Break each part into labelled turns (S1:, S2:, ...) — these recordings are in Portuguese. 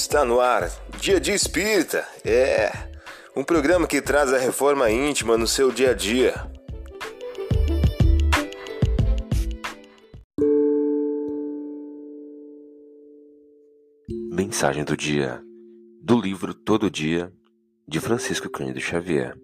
S1: Está no ar, Dia de Espírita. É um programa que traz a reforma íntima no seu dia a dia.
S2: Mensagem do dia do livro Todo Dia de Francisco Cândido Xavier.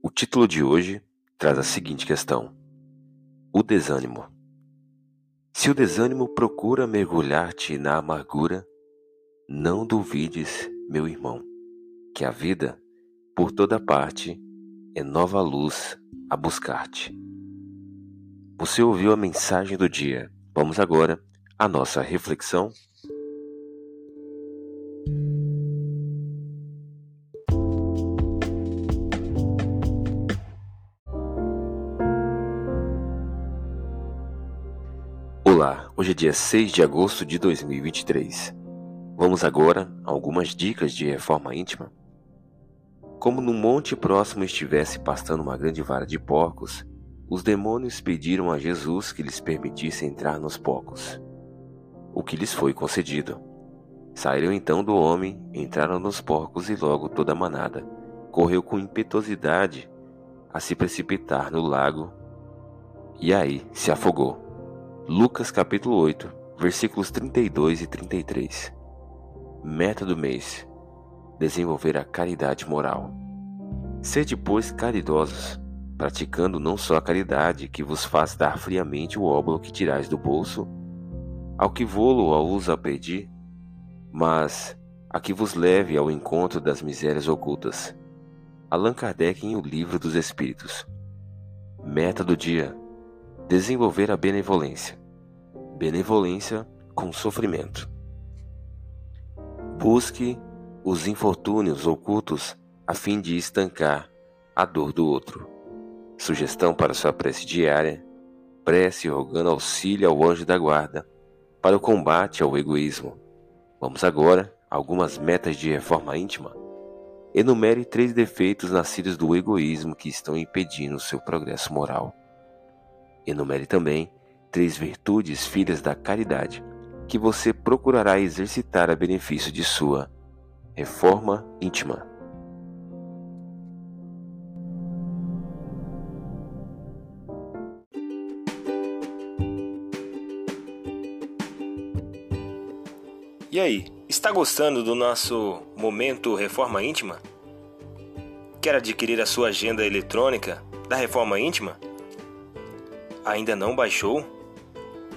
S2: O título de hoje traz a seguinte questão: O desânimo. Se o desânimo procura mergulhar-te na amargura, não duvides, meu irmão, que a vida, por toda parte, é nova luz a buscar-te. Você ouviu a mensagem do dia. Vamos agora à nossa reflexão. Olá, hoje é dia 6 de agosto de 2023. Vamos agora a algumas dicas de reforma íntima. Como no monte próximo estivesse pastando uma grande vara de porcos, os demônios pediram a Jesus que lhes permitisse entrar nos porcos, o que lhes foi concedido. Saíram então do homem, entraram nos porcos e logo toda a manada correu com impetuosidade a se precipitar no lago e aí se afogou. Lucas capítulo 8, versículos 32 e 33. Meta do mês: desenvolver a caridade moral. Sede, pois, caridosos, praticando não só a caridade que vos faz dar friamente o óbolo que tirais do bolso, ao que vô-lo ousa pedir, mas a que vos leve ao encontro das misérias ocultas. Allan Kardec em O Livro dos Espíritos. Meta do dia: desenvolver a benevolência. Benevolência com sofrimento. Busque os infortúnios ocultos a fim de estancar a dor do outro. Sugestão para sua prece diária: prece rogando auxílio ao anjo da guarda para o combate ao egoísmo. Vamos agora a algumas metas de reforma íntima. Enumere três defeitos nascidos do egoísmo que estão impedindo seu progresso moral. Enumere também três virtudes filhas da caridade que você procurará exercitar a benefício de sua reforma íntima.
S1: E aí, está gostando do nosso momento Reforma Íntima? Quer adquirir a sua agenda eletrônica da Reforma Íntima? Ainda não baixou?